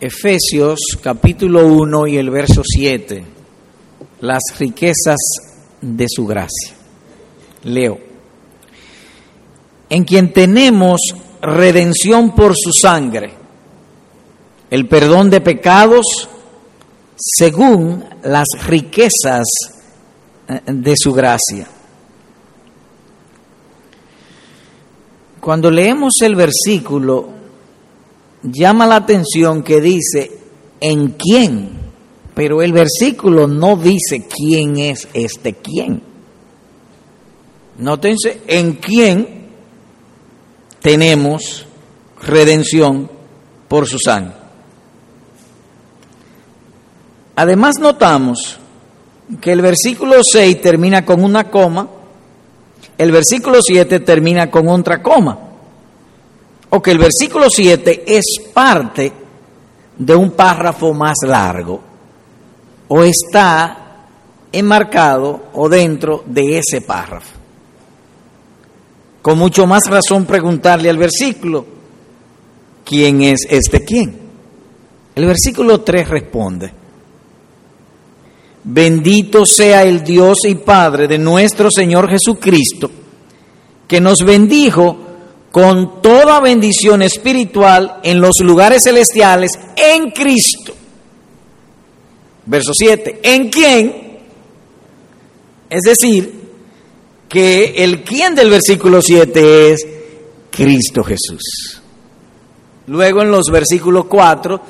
Efesios capítulo 1 y el verso 7, las riquezas de su gracia. Leo, en quien tenemos redención por su sangre, el perdón de pecados según las riquezas eh, de su gracia. Cuando leemos el versículo, llama la atención que dice, ¿en quién? Pero el versículo no dice quién es este quién. Nótense, ¿en quién tenemos redención por su sangre? Además notamos que el versículo 6 termina con una coma, el versículo 7 termina con otra coma o que el versículo 7 es parte de un párrafo más largo, o está enmarcado o dentro de ese párrafo. Con mucho más razón preguntarle al versículo, ¿quién es este quién? El versículo 3 responde, bendito sea el Dios y Padre de nuestro Señor Jesucristo, que nos bendijo con toda bendición espiritual en los lugares celestiales en Cristo. Verso 7. ¿En quién? Es decir, que el quién del versículo 7 es Cristo Jesús. Luego en los versículos 4,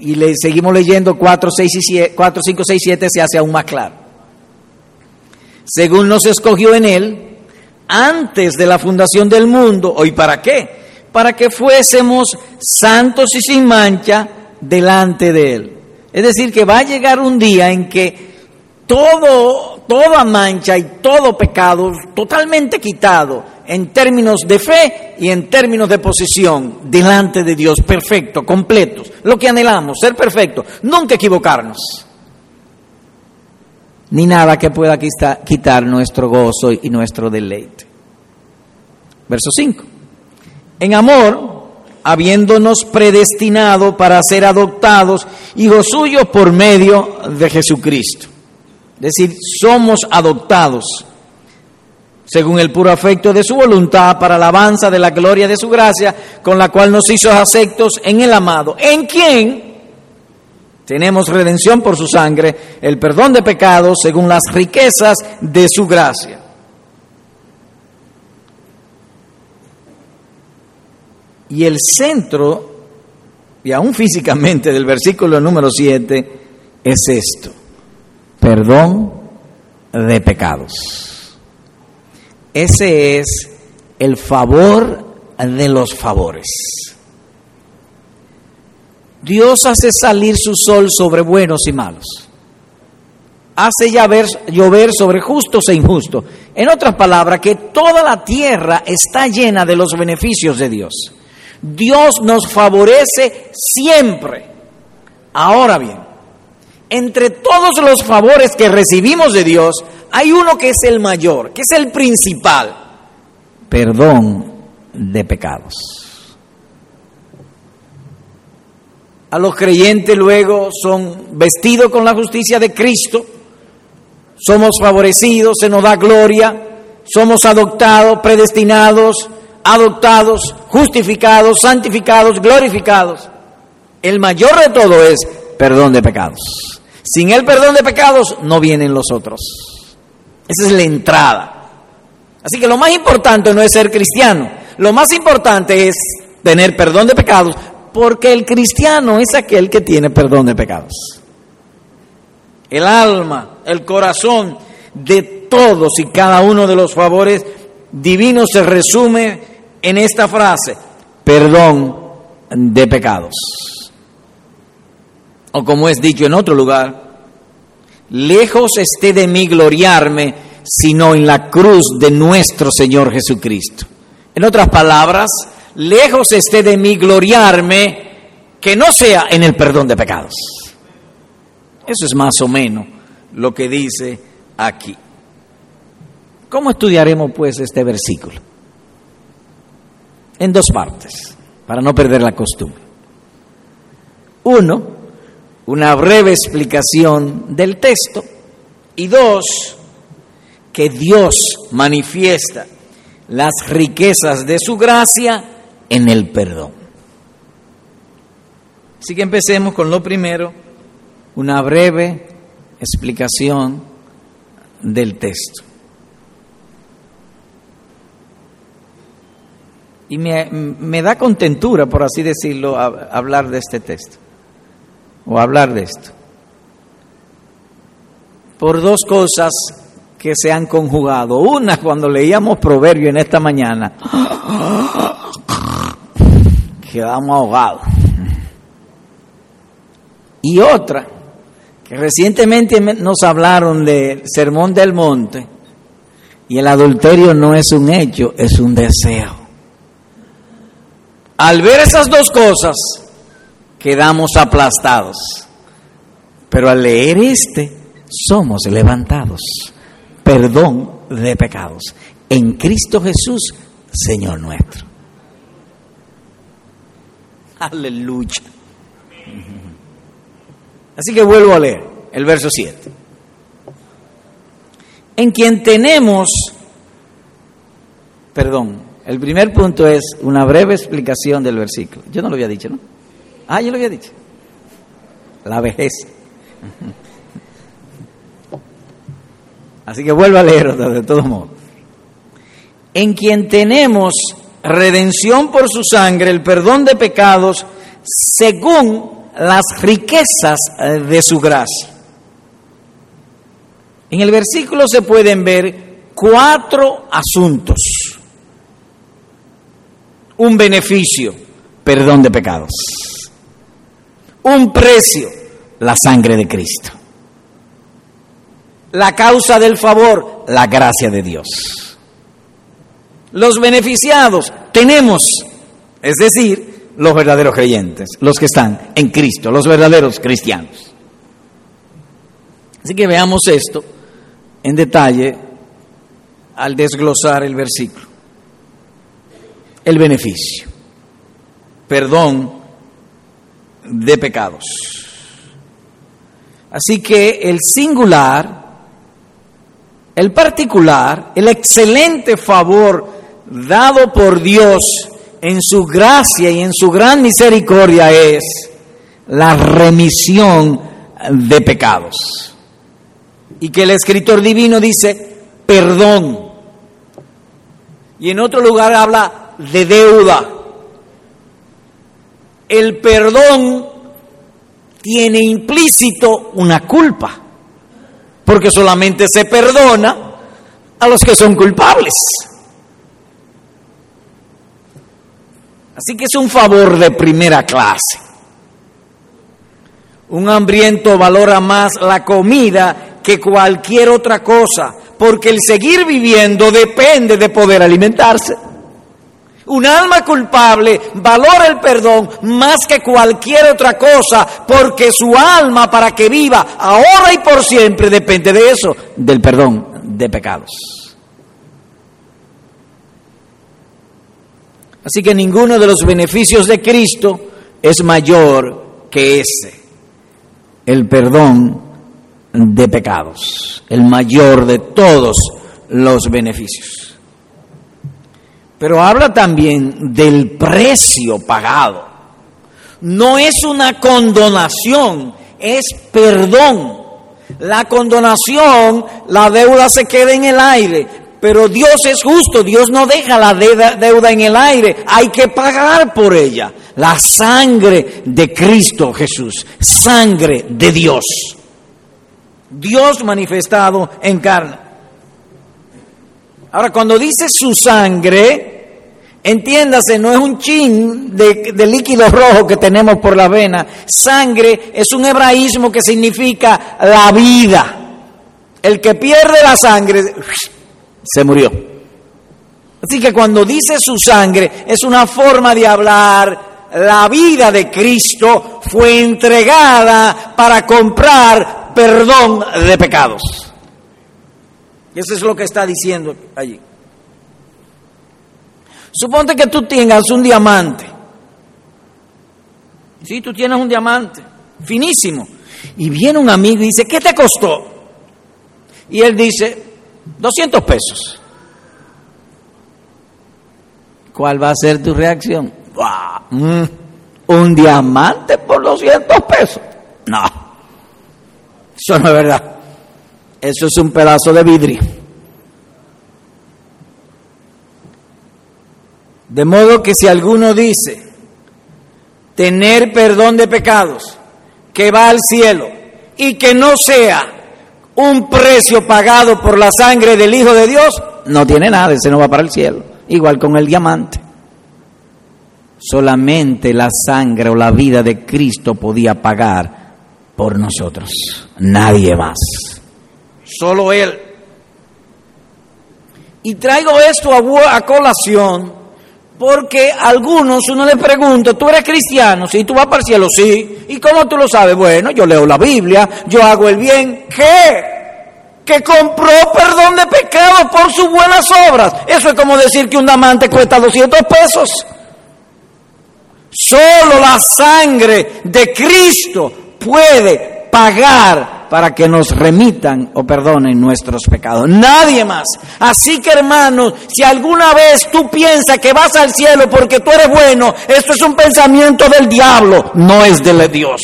y le seguimos leyendo 4, 6 y 7, 4, 5, 6, 7, se hace aún más claro. Según nos escogió en Él, antes de la fundación del mundo. ¿Hoy para qué? Para que fuésemos santos y sin mancha delante de Él. Es decir, que va a llegar un día en que todo, toda mancha y todo pecado totalmente quitado en términos de fe y en términos de posición delante de Dios, perfecto, completos. Lo que anhelamos, ser perfecto, nunca equivocarnos ni nada que pueda quitar nuestro gozo y nuestro deleite. Verso 5. En amor, habiéndonos predestinado para ser adoptados hijos suyos por medio de Jesucristo. Es decir, somos adoptados según el puro afecto de su voluntad para alabanza de la gloria de su gracia, con la cual nos hizo aceptos en el amado, en quien tenemos redención por su sangre, el perdón de pecados según las riquezas de su gracia. Y el centro, y aún físicamente del versículo número 7, es esto, perdón de pecados. Ese es el favor de los favores. Dios hace salir su sol sobre buenos y malos. Hace llover, sobre justos e injustos. En otras palabras, que toda la tierra está llena de los beneficios de Dios. Dios nos favorece siempre. Ahora bien, entre todos los favores que recibimos de Dios, hay uno que es el mayor, que es el principal. Perdón de pecados. a los creyentes luego son vestidos con la justicia de Cristo, somos favorecidos, se nos da gloria, somos adoptados, predestinados, adoptados, justificados, santificados, glorificados. El mayor de todo es perdón de pecados. Sin el perdón de pecados no vienen los otros. Esa es la entrada. Así que lo más importante no es ser cristiano, lo más importante es tener perdón de pecados porque el cristiano es aquel que tiene perdón de pecados. El alma, el corazón de todos y cada uno de los favores divinos se resume en esta frase, perdón de pecados. O como es dicho en otro lugar, lejos esté de mí gloriarme, sino en la cruz de nuestro Señor Jesucristo. En otras palabras, lejos esté de mí gloriarme, que no sea en el perdón de pecados. Eso es más o menos lo que dice aquí. ¿Cómo estudiaremos pues este versículo? En dos partes, para no perder la costumbre. Uno, una breve explicación del texto. Y dos, que Dios manifiesta las riquezas de su gracia en el perdón. Así que empecemos con lo primero, una breve explicación del texto. Y me, da contentura, por así decirlo, hablar de este texto, o hablar de esto, por dos cosas que se han conjugado. Una, cuando leíamos Proverbio en esta mañana, quedamos ahogados. Y otra, que recientemente nos hablaron del Sermón del Monte, y el adulterio no es un hecho, es un deseo. Al ver esas dos cosas, quedamos aplastados. Pero al leer este, somos levantados perdón de pecados en Cristo Jesús, Señor nuestro. Aleluya. Así que vuelvo a leer el verso 7. En quien tenemos, perdón, el primer punto es una breve explicación del versículo. Yo no lo había dicho, ¿no? Ah, yo lo había dicho. La vejez. Así que vuelvo a leer de todos modos. En quien tenemos redención por su sangre, el perdón de pecados, según las riquezas de su gracia. En el versículo se pueden ver cuatro asuntos. Un beneficio, perdón de pecados. Un precio, la sangre de Cristo la causa del favor, la gracia de Dios. Los beneficiados tenemos, es decir, los verdaderos creyentes, los que están en Cristo, los verdaderos cristianos. Así que veamos esto en detalle al desglosar el versículo. El beneficio, perdón de pecados. Así que el singular el particular, el excelente favor dado por Dios en su gracia y en su gran misericordia es la remisión de pecados. Y que el escritor divino dice perdón. Y en otro lugar habla de deuda. El perdón tiene implícito una culpa porque solamente se perdona a los que son culpables. Así que es un favor de primera clase. Un hambriento valora más la comida que cualquier otra cosa, porque el seguir viviendo depende de poder alimentarse. Un alma culpable valora el perdón más que cualquier otra cosa, porque su alma para que viva ahora y por siempre depende de eso, del perdón de pecados. Así que ninguno de los beneficios de Cristo es mayor que ese, el perdón de pecados, el mayor de todos los beneficios. Pero habla también del precio pagado. No es una condonación, es perdón. La condonación, la deuda se queda en el aire, pero Dios es justo, Dios no deja la deuda en el aire, hay que pagar por ella. La sangre de Cristo Jesús, sangre de Dios. Dios manifestado en carne. Ahora, cuando dice su sangre, entiéndase, no es un chin de, líquido rojo que tenemos por la vena. Sangre es un hebraísmo que significa la vida. El que pierde la sangre se murió. Así que cuando dice su sangre es una forma de hablar la vida de Cristo fue entregada para comprar perdón de pecados. Eso es lo que está diciendo allí. Suponte que tú tengas un diamante Sí, tú tienes un diamante, finísimo. Y viene un amigo y dice, ¿qué te costó? Y él dice, 200 pesos. ¿Cuál va a ser tu reacción? Mm, ¿Un diamante por 200 pesos? No, eso no es verdad. Eso es un pedazo de vidrio. De modo que si alguno dice tener perdón de pecados, que va al cielo y que no sea un precio pagado por la sangre del Hijo de Dios, no tiene nada, ese no va para el cielo. Igual con el diamante. Solamente la sangre o la vida de Cristo podía pagar por nosotros, nadie más. Solo Él. Y traigo esto a, colación porque a algunos uno le pregunta, ¿tú eres cristiano? Sí, tú vas para el cielo, sí. ¿Y cómo tú lo sabes? Bueno, yo leo la Biblia, yo hago el bien. ¿Qué? que compró perdón de pecados por sus buenas obras. Eso es como decir que un diamante cuesta 200 pesos. Solo la sangre de Cristo puede pagar para que nos remitan o perdonen nuestros pecados. Nadie más. Así que hermanos, si alguna vez tú piensas que vas al cielo porque tú eres bueno, esto es un pensamiento del diablo, no es de Dios.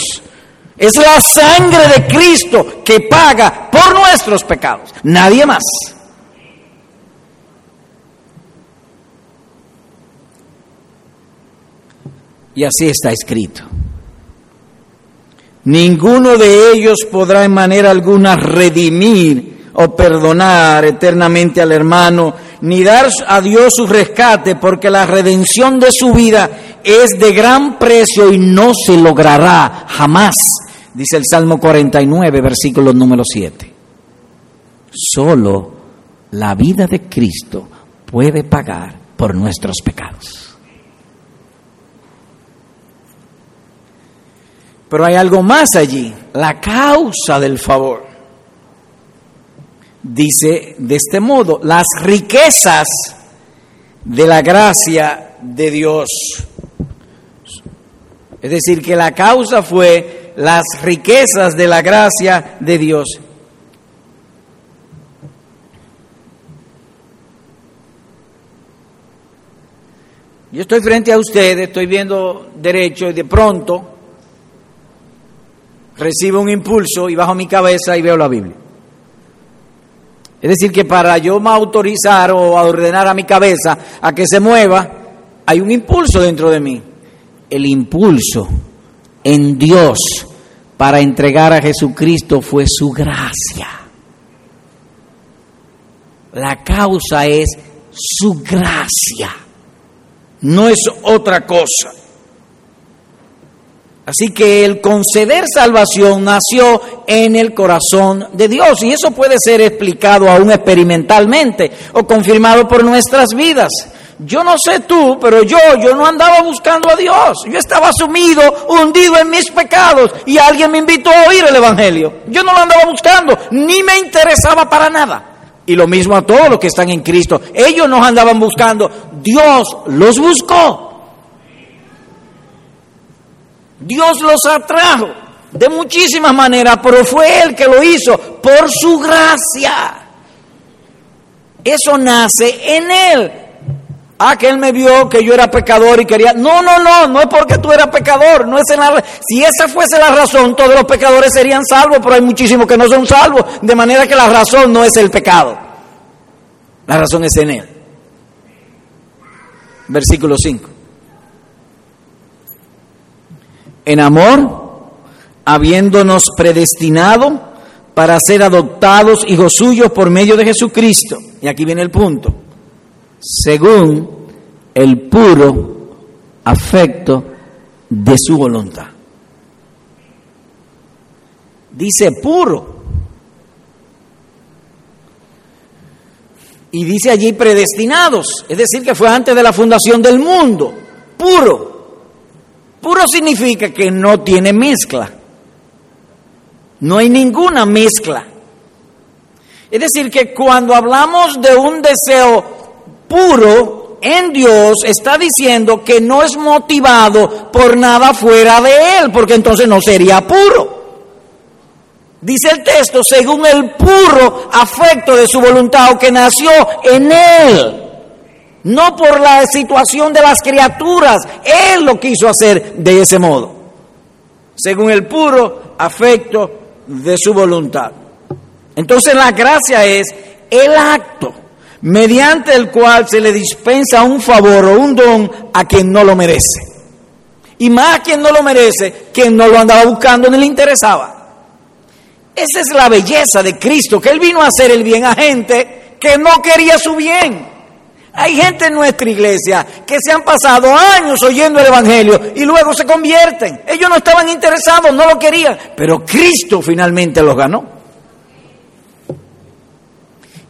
Es la sangre de Cristo que paga por nuestros pecados. Nadie más. Y así está escrito. Ninguno de ellos podrá en manera alguna redimir o perdonar eternamente al hermano, ni dar a Dios su rescate, porque la redención de su vida es de gran precio y no se logrará jamás dice el Salmo 49, versículo número 7. Solo la vida de Cristo puede pagar por nuestros pecados. Pero hay algo más allí, la causa del favor. Dice de este modo, las riquezas de la gracia de Dios. Es decir, que la causa fue las riquezas de la gracia de Dios. Yo estoy frente a ustedes, estoy viendo derecho y de pronto recibo un impulso y bajo mi cabeza y veo la Biblia. Es decir, que para yo me autorizar o ordenar a mi cabeza a que se mueva, hay un impulso dentro de mí. El impulso en Dios para entregar a Jesucristo fue su gracia. La causa es su gracia, no es otra cosa. Así que el conceder salvación nació en el corazón de Dios y eso puede ser explicado aún experimentalmente o confirmado por nuestras vidas. Yo no sé tú, pero yo, yo no andaba buscando a Dios. Yo estaba sumido, hundido en mis pecados y alguien me invitó a oír el Evangelio. Yo no lo andaba buscando, ni me interesaba para nada. Y lo mismo a todos los que están en Cristo. Ellos nos andaban buscando, Dios los buscó. Dios los atrajo de muchísimas maneras, pero fue Él que lo hizo por su gracia. Eso nace en Él. Ah, que él me vio que yo era pecador y quería. No, no, no, no es porque tú eras pecador. No es la... Si esa fuese la razón, todos los pecadores serían salvos, pero hay muchísimos que no son salvos. De manera que la razón no es el pecado. La razón es en él. Versículo 5. En amor, habiéndonos predestinado para ser adoptados hijos suyos por medio de Jesucristo. Y aquí viene el punto según el puro afecto de su voluntad. Dice puro. Y dice allí predestinados, es decir, que fue antes de la fundación del mundo. Puro. Puro significa que no tiene mezcla. No hay ninguna mezcla. Es decir, que cuando hablamos de un deseo puro, en Dios está diciendo que no es motivado por nada fuera de Él, porque entonces no sería puro. Dice el texto, según el puro afecto de su voluntad o que nació en Él. No por la situación de las criaturas. Él lo quiso hacer de ese modo. Según el puro afecto de su voluntad. Entonces la gracia es el acto mediante el cual se le dispensa un favor o un don a quien no lo merece. Y más a quien no lo merece, quien no lo andaba buscando ni le interesaba. Esa es la belleza de Cristo, que Él vino a hacer el bien a gente que no quería su bien. Hay gente en nuestra iglesia que se han pasado años oyendo el Evangelio y luego se convierten. Ellos no estaban interesados, no lo querían, pero Cristo finalmente los ganó.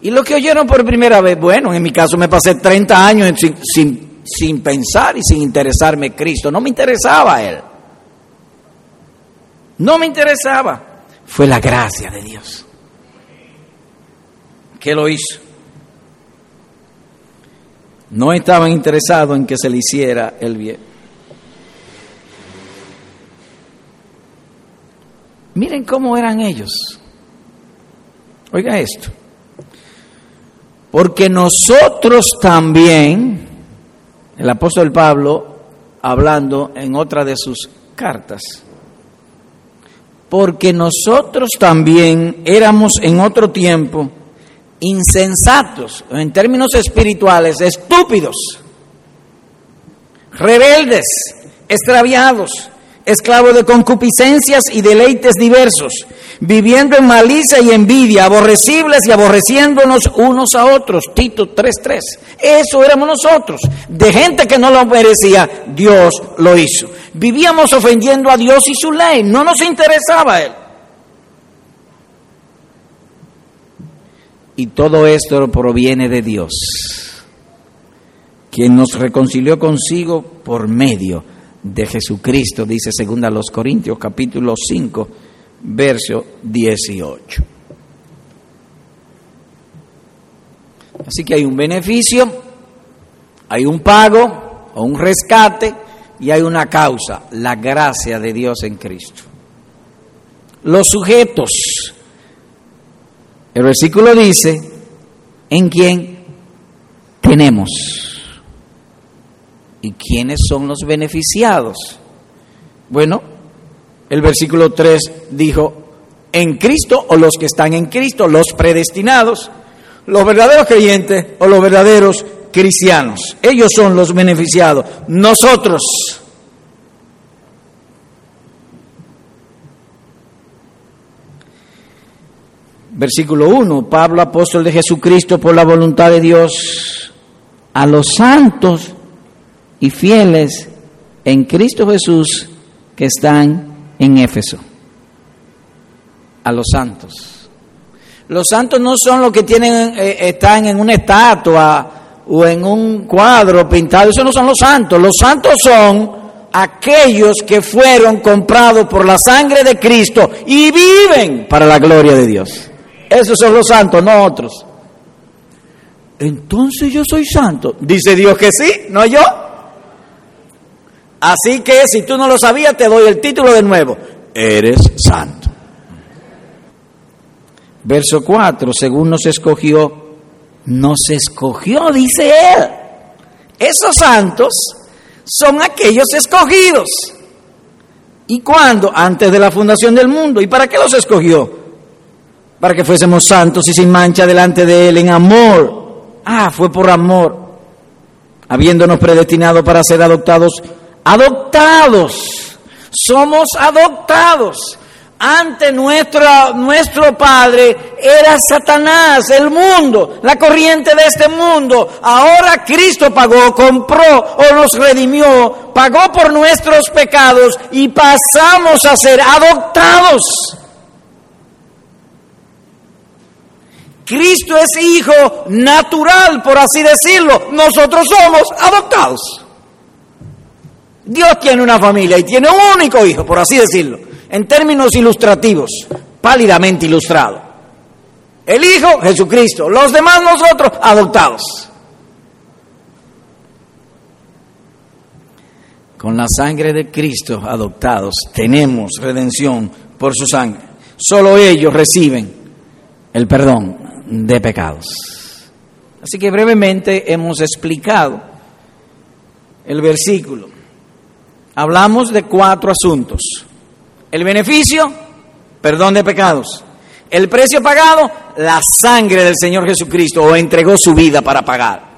Y lo que oyeron por primera vez, bueno, en mi caso me pasé 30 años sin, sin, pensar y sin interesarme Cristo. No me interesaba Él. No me interesaba. Fue la gracia de Dios que lo hizo. No estaban interesados en que se le hiciera el bien. Miren cómo eran ellos. Oiga esto. Porque nosotros también, el apóstol Pablo, hablando en otra de sus cartas, porque nosotros también éramos en otro tiempo insensatos, en términos espirituales, estúpidos, rebeldes, extraviados, esclavos de concupiscencias y deleites diversos viviendo en malicia y envidia, aborrecibles y aborreciéndonos unos a otros. Tito 3.3. Eso éramos nosotros. De gente que no lo merecía, Dios lo hizo. Vivíamos ofendiendo a Dios y su ley. No nos interesaba Él. Y todo esto proviene de Dios, quien nos reconcilió consigo por medio de Jesucristo, dice segunda los Corintios capítulo 5 verso 18. Así que hay un beneficio, hay un pago o un rescate y hay una causa, la gracia de Dios en Cristo. Los sujetos, el versículo dice, en quién tenemos. ¿Y quiénes son los beneficiados? Bueno, el versículo 3 dijo, en Cristo o los que están en Cristo, los predestinados, los verdaderos creyentes o los verdaderos cristianos. Ellos son los beneficiados, nosotros. Versículo 1, Pablo, apóstol de Jesucristo, por la voluntad de Dios, a los santos y fieles en Cristo Jesús que están en Éfeso, a los santos. Los santos no son los que tienen, eh, están en una estatua o en un cuadro pintado, esos no son los santos. Los santos son aquellos que fueron comprados por la sangre de Cristo y viven para la gloria de Dios. Esos son los santos, no otros. Entonces yo soy santo. Dice Dios que sí, no yo. Así que si tú no lo sabías, te doy el título de nuevo. Eres santo. Verso 4, según nos escogió, nos escogió, dice él. Esos santos son aquellos escogidos. ¿Y cuándo? Antes de la fundación del mundo. ¿Y para qué los escogió? Para que fuésemos santos y sin mancha delante de Él en amor. Ah, fue por amor. Habiéndonos predestinado para ser adoptados adoptados, somos adoptados. Ante nuestro, nuestro Padre era Satanás, el mundo, la corriente de este mundo. Ahora Cristo pagó, compró o nos redimió, pagó por nuestros pecados y pasamos a ser adoptados. Cristo es hijo natural, por así decirlo. Nosotros somos adoptados. Dios tiene una familia y tiene un único hijo, por así decirlo, en términos ilustrativos, pálidamente ilustrado. El Hijo, Jesucristo, los demás nosotros, adoptados. Con la sangre de Cristo adoptados tenemos redención por su sangre. Solo ellos reciben el perdón de pecados. Así que brevemente hemos explicado el versículo. Hablamos de cuatro asuntos. El beneficio, perdón de pecados. El precio pagado, la sangre del Señor Jesucristo, o entregó su vida para pagar.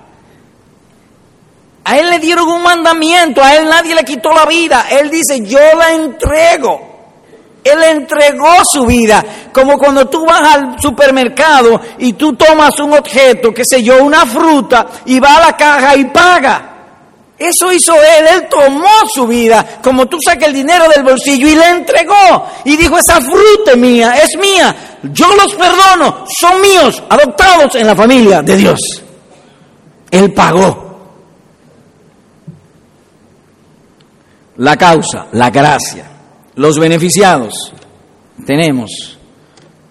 A Él le dieron un mandamiento, a Él nadie le quitó la vida. Él dice, yo la entrego. Él entregó su vida, como cuando tú vas al supermercado y tú tomas un objeto, qué sé yo, una fruta, y va a la caja y paga. Eso hizo Él, Él tomó su vida, como tú sacas el dinero del bolsillo y le entregó. Y dijo, esa fruta es mía, es mía, yo los perdono, son míos, adoptados en la familia de Dios. Él pagó. La causa, la gracia, los beneficiados, tenemos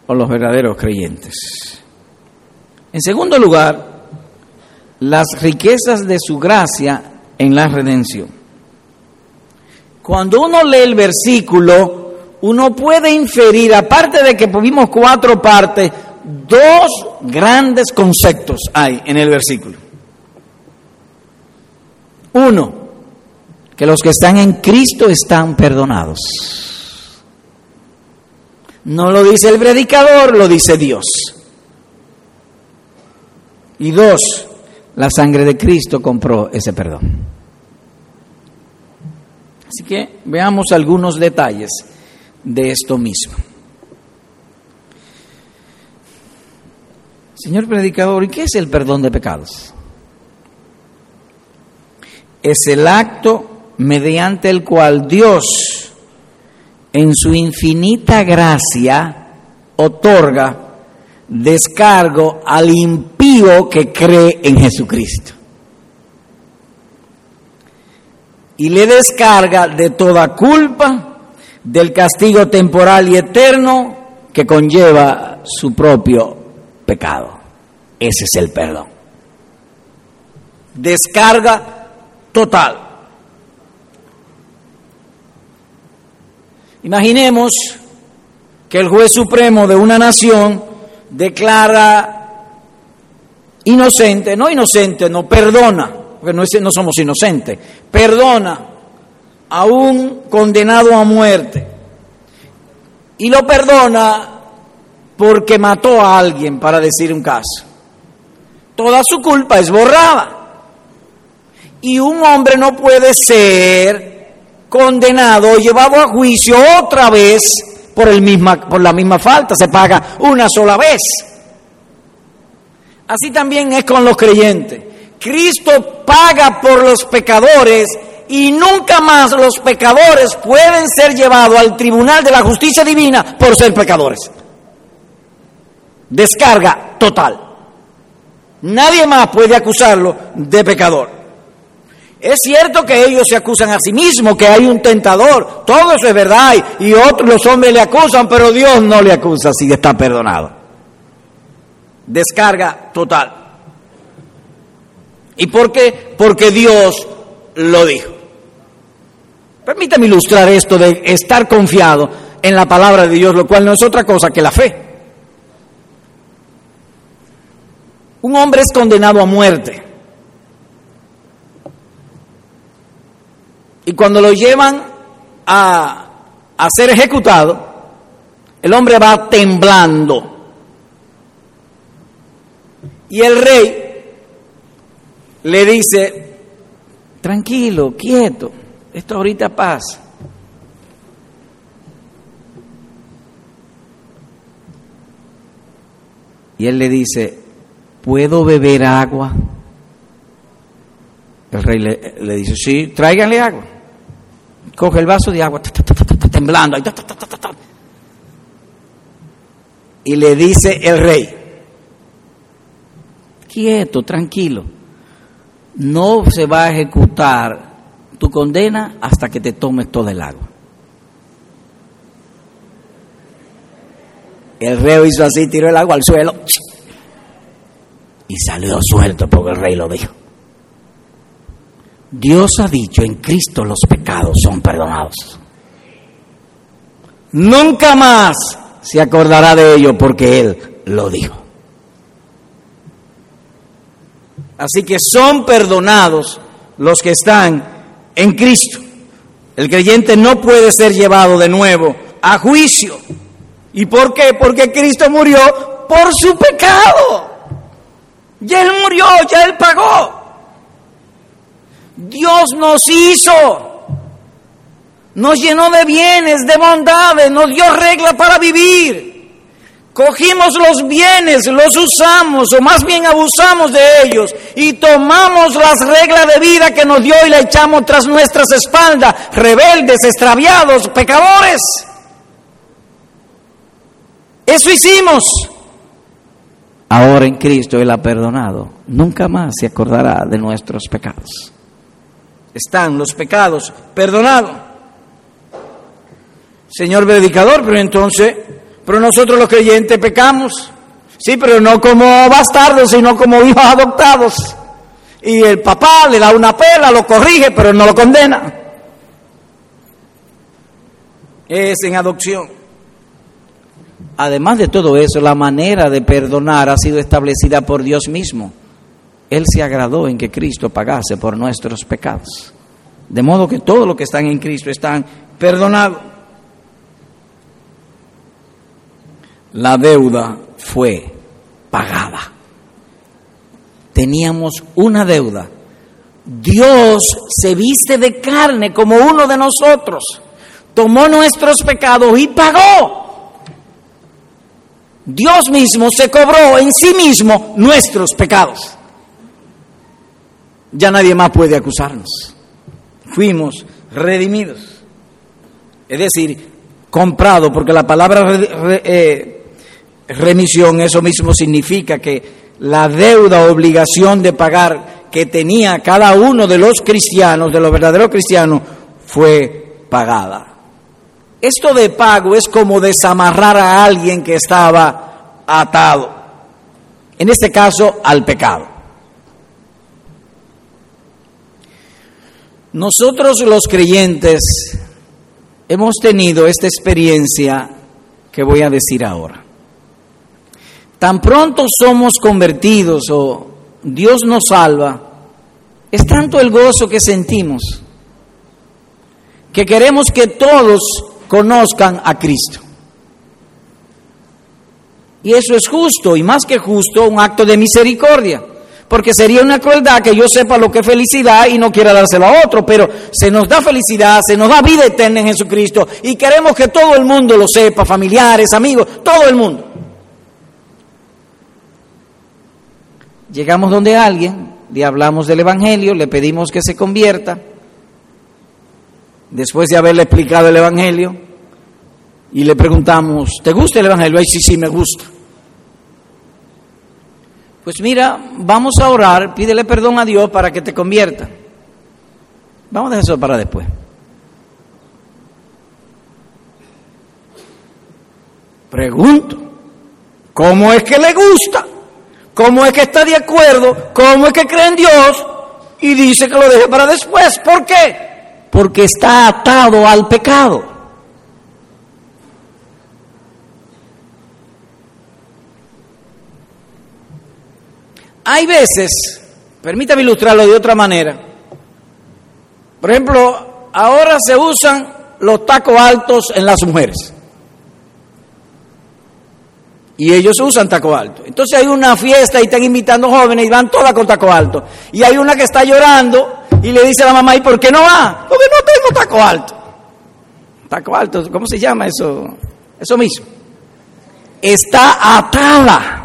por los verdaderos creyentes. En segundo lugar, las riquezas de su gracia en la redención. Cuando uno lee el versículo, uno puede inferir, aparte de que vimos cuatro partes, dos grandes conceptos hay en el versículo. Uno, que los que están en Cristo están perdonados. No lo dice el predicador, lo dice Dios. Y dos, la sangre de Cristo compró ese perdón. Así que veamos algunos detalles de esto mismo. Señor predicador, ¿y qué es el perdón de pecados? Es el acto mediante el cual Dios, en su infinita gracia, otorga descargo al impío que cree en Jesucristo. Y le descarga de toda culpa, del castigo temporal y eterno que conlleva su propio pecado. Ese es el perdón. Descarga total. Imaginemos que el juez supremo de una nación declara inocente, no inocente, no perdona, porque no, somos inocentes, perdona a un condenado a muerte y lo perdona porque mató a alguien, para decir un caso. Toda su culpa es borrada. Y un hombre no puede ser condenado llevado a juicio otra vez por, el misma, por la misma falta, se paga una sola vez. Así también es con los creyentes. Cristo paga por los pecadores y nunca más los pecadores pueden ser llevados al tribunal de la justicia divina por ser pecadores. Descarga total. Nadie más puede acusarlo de pecador. Es cierto que ellos se acusan a sí mismos, que hay un tentador, todo eso es verdad, y otros los hombres le acusan, pero Dios no le acusa si está perdonado. Descarga total. ¿Y por qué? Porque Dios lo dijo. Permítame ilustrar esto de estar confiado en la palabra de Dios, lo cual no es otra cosa que la fe. Un hombre es condenado a muerte. Y cuando lo llevan a, a ser ejecutado, el hombre va temblando. Y el rey le dice, tranquilo, quieto, esto ahorita pasa. Y él le dice, ¿puedo beber agua? El rey le, dice, sí, tráiganle agua. Coge el vaso de agua, temblando. Y le dice el rey, quieto, tranquilo, no se va a ejecutar tu condena hasta que te tomes todo el agua. El rey hizo así, tiró el agua al suelo y salió suelto porque el rey lo dijo. Dios ha dicho, en Cristo los pecados son perdonados. Nunca más se acordará de ello porque Él lo dijo. Así que son perdonados los que están en Cristo. El creyente no puede ser llevado de nuevo a juicio. ¿Y por qué? Porque Cristo murió por su pecado. Ya Él murió, ya Él pagó. Dios nos hizo nos llenó de bienes, de bondades, nos dio reglas para vivir. Cogimos los bienes, los usamos, o más bien abusamos de ellos, y tomamos las reglas de vida que nos dio y la echamos tras nuestras espaldas, rebeldes, extraviados, pecadores. Eso hicimos. Ahora en Cristo Él ha perdonado. Nunca más se acordará de nuestros pecados. Están los pecados perdonados. Señor predicador, pero entonces, pero nosotros los creyentes pecamos. Sí, pero no como bastardos, sino como hijos adoptados. Y el papá le da una pela, lo corrige, pero no lo condena. Es en adopción. Además de todo eso, la manera de perdonar ha sido establecida por Dios mismo. Él se agradó en que Cristo pagase por nuestros pecados. De modo que todos los que están en Cristo están perdonados. la deuda fue pagada. Teníamos una deuda. Dios se viste de carne como uno de nosotros, tomó nuestros pecados y pagó. Dios mismo se cobró en sí mismo nuestros pecados. Ya nadie más puede acusarnos. Fuimos redimidos. Es decir, comprado, porque la palabra eh, remisión, eso mismo significa que la deuda, obligación de pagar que tenía cada uno de los cristianos, de los verdaderos cristianos, fue pagada. Esto de pago es como desamarrar a alguien que estaba atado, en este caso al pecado. Nosotros los creyentes hemos tenido esta experiencia que voy a decir ahora. Tan pronto somos convertidos o Dios nos salva, es tanto el gozo que sentimos que queremos que todos conozcan a Cristo. Y eso es justo, y más que justo, un acto de misericordia. Porque sería una crueldad que yo sepa lo que es felicidad y no quiera dárselo a otro, pero se nos da felicidad, se nos da vida eterna en Jesucristo y queremos que todo el mundo lo sepa, familiares, amigos, todo el mundo. Llegamos donde alguien, le hablamos del Evangelio, le pedimos que se convierta, después de haberle explicado el Evangelio, y le preguntamos, ¿te gusta el Evangelio? Ay, sí, sí, me gusta. Pues mira, vamos a orar, pídele perdón a Dios para que te convierta. Vamos a dejar eso para después. Pregunto, ¿cómo es que le gusta? ¿Cómo es que está de acuerdo? ¿Cómo es que cree en Dios? Y dice que lo deje para después. ¿Por qué? Porque está atado al pecado. Hay veces, permítame ilustrarlo de otra manera. Por ejemplo, ahora se usan los tacos altos en las mujeres y ellos usan taco alto. Entonces hay una fiesta y están invitando jóvenes y van todas con taco alto. Y hay una que está llorando y le dice a la mamá, ¿y por qué no va? Porque no tengo taco alto. Taco alto, ¿cómo se llama eso? Eso mismo. Está atada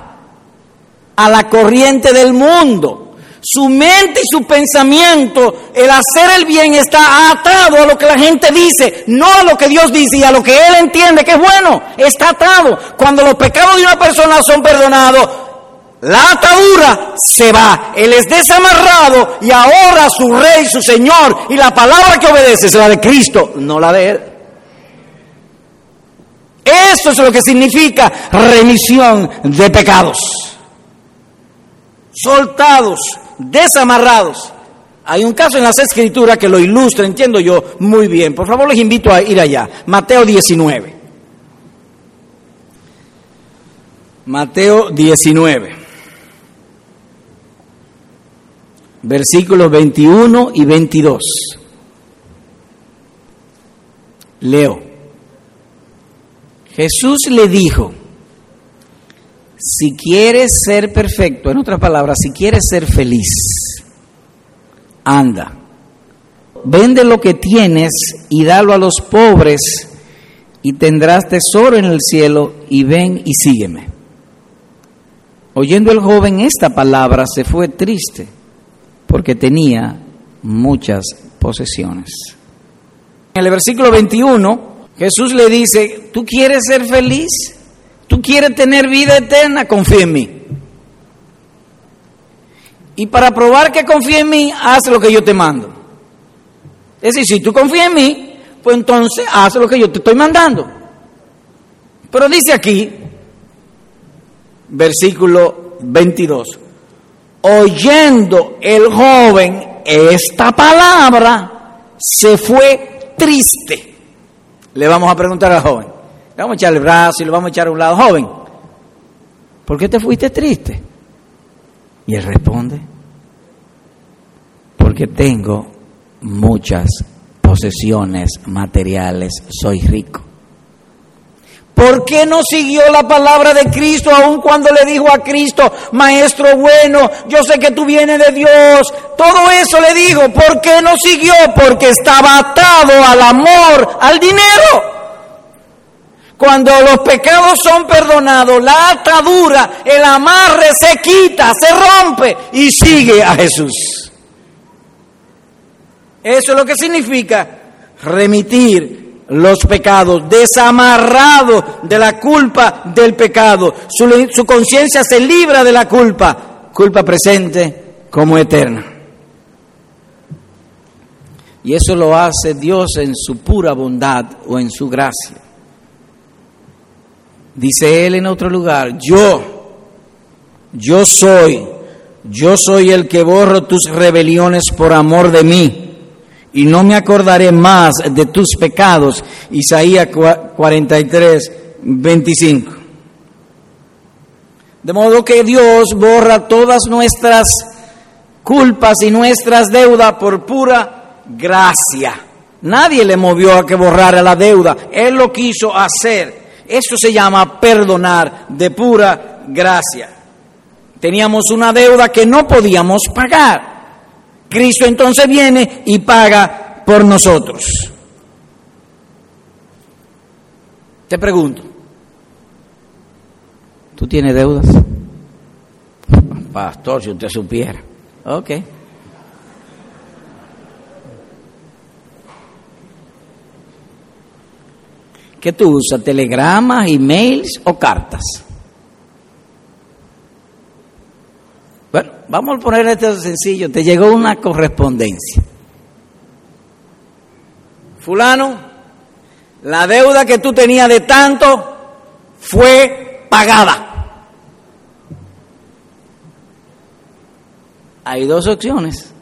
a la corriente del mundo. Su mente y su pensamiento, el hacer el bien está atado a lo que la gente dice, no a lo que Dios dice y a lo que Él entiende que es bueno. Está atado. Cuando los pecados de una persona son perdonados, la atadura se va. Él es desamarrado y ahora su rey, su Señor y la palabra que obedece es la de Cristo, no la de Él. Eso es lo que significa remisión de pecados. Soltados desamarrados Hay un caso en las escrituras que lo ilustra, entiendo yo, muy bien. Por favor, les invito a ir allá. Mateo 19. Mateo 19. Versículos 21 y 22. Leo. Jesús le dijo, si quieres ser perfecto, en otras palabras, si quieres ser feliz, anda, vende lo que tienes y dalo a los pobres y tendrás tesoro en el cielo y ven y sígueme. Oyendo el joven esta palabra se fue triste porque tenía muchas posesiones. En el versículo 21 Jesús le dice, ¿tú quieres ser feliz? ¿Tú quieres tener vida eterna? Confía en mí. Y para probar que confía en mí, haz lo que yo te mando. Es decir, si tú confías en mí, pues entonces haz lo que yo te estoy mandando. Pero dice aquí, versículo 22, oyendo el joven esta palabra, se fue triste. Le vamos a preguntar al joven, le vamos a echar el brazo y le vamos a echar a un lado, joven, ¿por qué te fuiste triste? Y él responde, porque tengo muchas posesiones materiales, soy rico. ¿Por qué no siguió la palabra de Cristo aun cuando le dijo a Cristo, maestro bueno, yo sé que tú vienes de Dios? Todo eso le dijo. ¿Por qué no siguió? Porque estaba atado al amor, al dinero. Cuando los pecados son perdonados, la atadura, el amarre se quita, se rompe y sigue a Jesús. Eso es lo que significa remitir los pecados, desamarrado de la culpa del pecado. Su, su conciencia se libra de la culpa, culpa presente como eterna. Y eso lo hace Dios en su pura bondad o en su gracia. Dice él en otro lugar, yo, yo soy, yo soy el que borro tus rebeliones por amor de mí, y no me acordaré más de tus pecados. Isaías 43, 25. De modo que Dios borra todas nuestras culpas y nuestras deudas por pura gracia. Nadie le movió a que borrara la deuda, Él lo quiso hacer. Eso se llama perdonar de pura gracia. Teníamos una deuda que no podíamos pagar. Cristo entonces viene y paga por nosotros. Te pregunto, ¿tú tienes deudas? Pastor, si usted supiera. Ok. ¿Qué tú usas? ¿Telegramas, emails o cartas? Bueno, vamos a poner esto sencillo. Te llegó una correspondencia. Fulano, la deuda que tú tenías de tanto fue pagada. Hay dos opciones.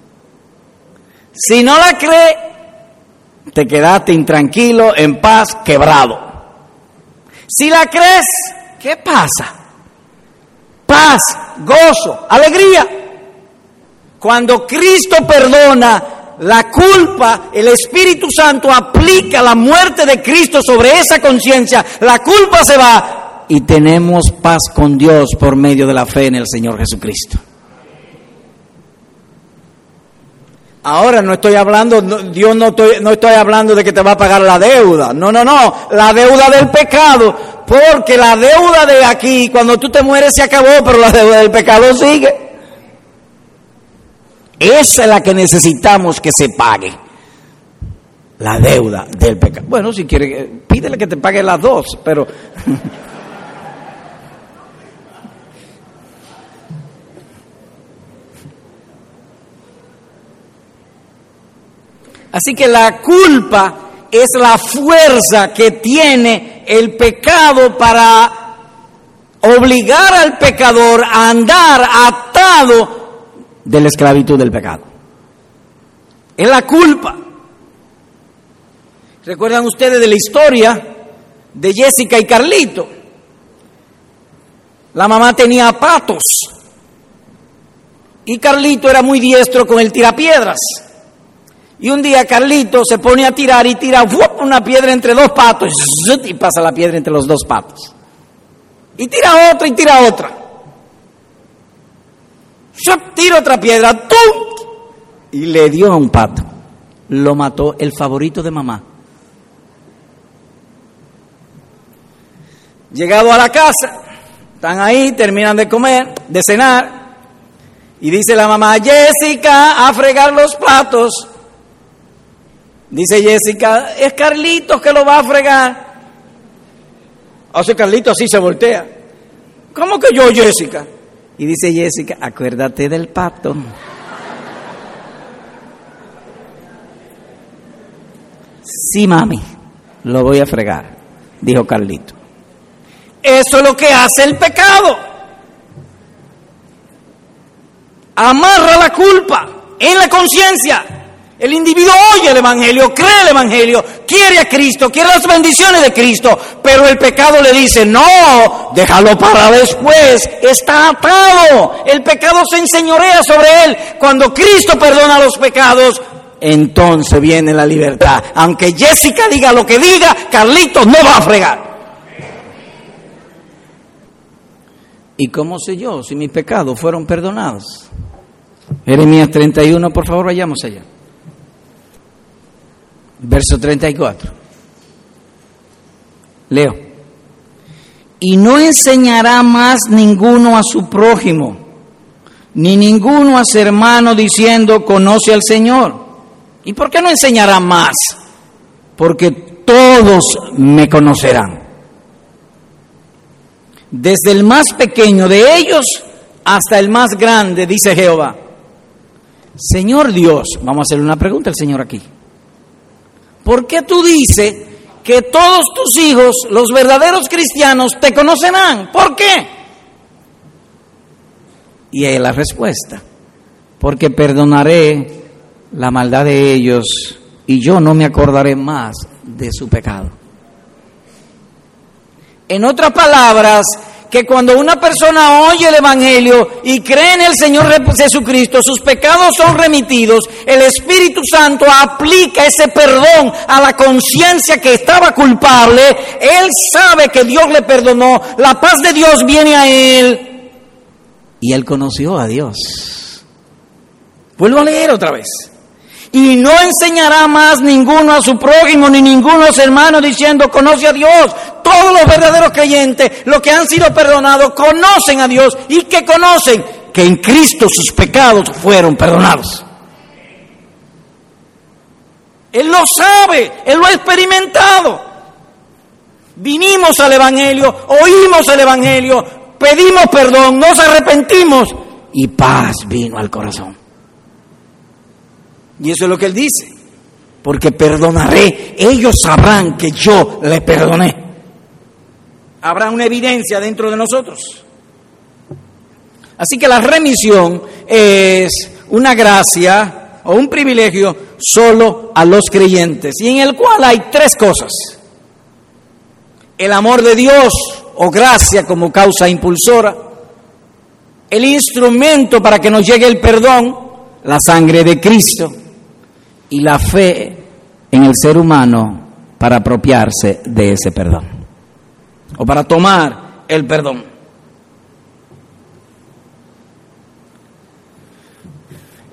Si no la cree, te quedaste intranquilo, en paz, quebrado. Si la crees, ¿qué pasa? Paz, gozo, alegría. Cuando Cristo perdona la culpa, el Espíritu Santo aplica la muerte de Cristo sobre esa conciencia, la culpa se va y tenemos paz con Dios por medio de la fe en el Señor Jesucristo. Ahora no estoy hablando, Dios no estoy, no estoy hablando de que te va a pagar la deuda. No, no, no. La deuda del pecado. Porque la deuda de aquí, cuando tú te mueres, se acabó, pero la deuda del pecado sigue. Esa es la que necesitamos que se pague. La deuda del pecado. Bueno, si quiere, pídele que te pague las dos, pero. Así que la culpa es la fuerza que tiene el pecado para obligar al pecador a andar atado de la esclavitud del pecado. es la culpa. ¿Recuerdan ustedes de la historia de Jessica y Carlito? La mamá tenía patos y Carlito era muy diestro con el tirapiedras. Y un día Carlito se pone a tirar y tira una piedra entre dos patos y pasa la piedra entre los dos patos. Y tira otra y tira otra. Tira otra piedra, ¡tum! Y le dio a un pato. Lo mató el favorito de mamá. Llegado a la casa, están ahí, terminan de comer, de cenar, y dice la mamá, Jessica, a fregar los platos. Dice Jessica, es Carlitos que lo va a fregar. Hace Carlito así se voltea. ¿Cómo que yo, Jessica? Y dice Jessica, acuérdate del pato. Sí, mami, lo voy a fregar, dijo Carlito. Eso es lo que hace el pecado. Amarra la culpa en la conciencia. El individuo oye el Evangelio, cree el Evangelio, quiere a Cristo, quiere las bendiciones de Cristo, pero el pecado le dice, no, déjalo para después, está atado, el pecado se enseñorea sobre él. Cuando Cristo perdona los pecados, entonces viene la libertad. Aunque Jessica diga lo que diga, Carlitos no va a fregar. ¿Y cómo sé yo si mis pecados fueron perdonados? Jeremías 31, por favor, vayamos allá. Verso 34. Leo. Y no enseñará más ninguno a su prójimo, ni ninguno a su hermano diciendo, conoce al Señor. ¿Y por qué no enseñará más? Porque todos me conocerán. Desde el más pequeño de ellos hasta el más grande, dice Jehová. Señor Dios, vamos a hacerle una pregunta al Señor aquí. ¿Por qué tú dices que todos tus hijos, los verdaderos cristianos, te conocerán? ¿Por qué? Y ahí la respuesta. Porque perdonaré la maldad de ellos y yo no me acordaré más de su pecado. En otras palabras, que cuando una persona oye el Evangelio y cree en el Señor Jesucristo, sus pecados son remitidos, el Espíritu Santo aplica ese perdón a la conciencia que estaba culpable, él sabe que Dios le perdonó, la paz de Dios viene a él y él conoció a Dios. Vuelvo a leer otra vez y no enseñará más ninguno a su prójimo ni ninguno a su hermano diciendo conoce a Dios. Todos los verdaderos creyentes, los que han sido perdonados, conocen a Dios y que conocen que en Cristo sus pecados fueron perdonados. Él lo sabe, Él lo ha experimentado. Vinimos al Evangelio, oímos el Evangelio, pedimos perdón, nos arrepentimos y paz vino al corazón. Y eso es lo que él dice. Porque perdonaré. Ellos sabrán que yo le perdoné. Habrá una evidencia dentro de nosotros. Así que la remisión es una gracia o un privilegio solo a los creyentes y en el cual hay tres cosas. El amor de Dios o gracia como causa impulsora, el instrumento para que nos llegue el perdón, la sangre de Cristo y la fe en el ser humano para apropiarse de ese perdón o para tomar el perdón.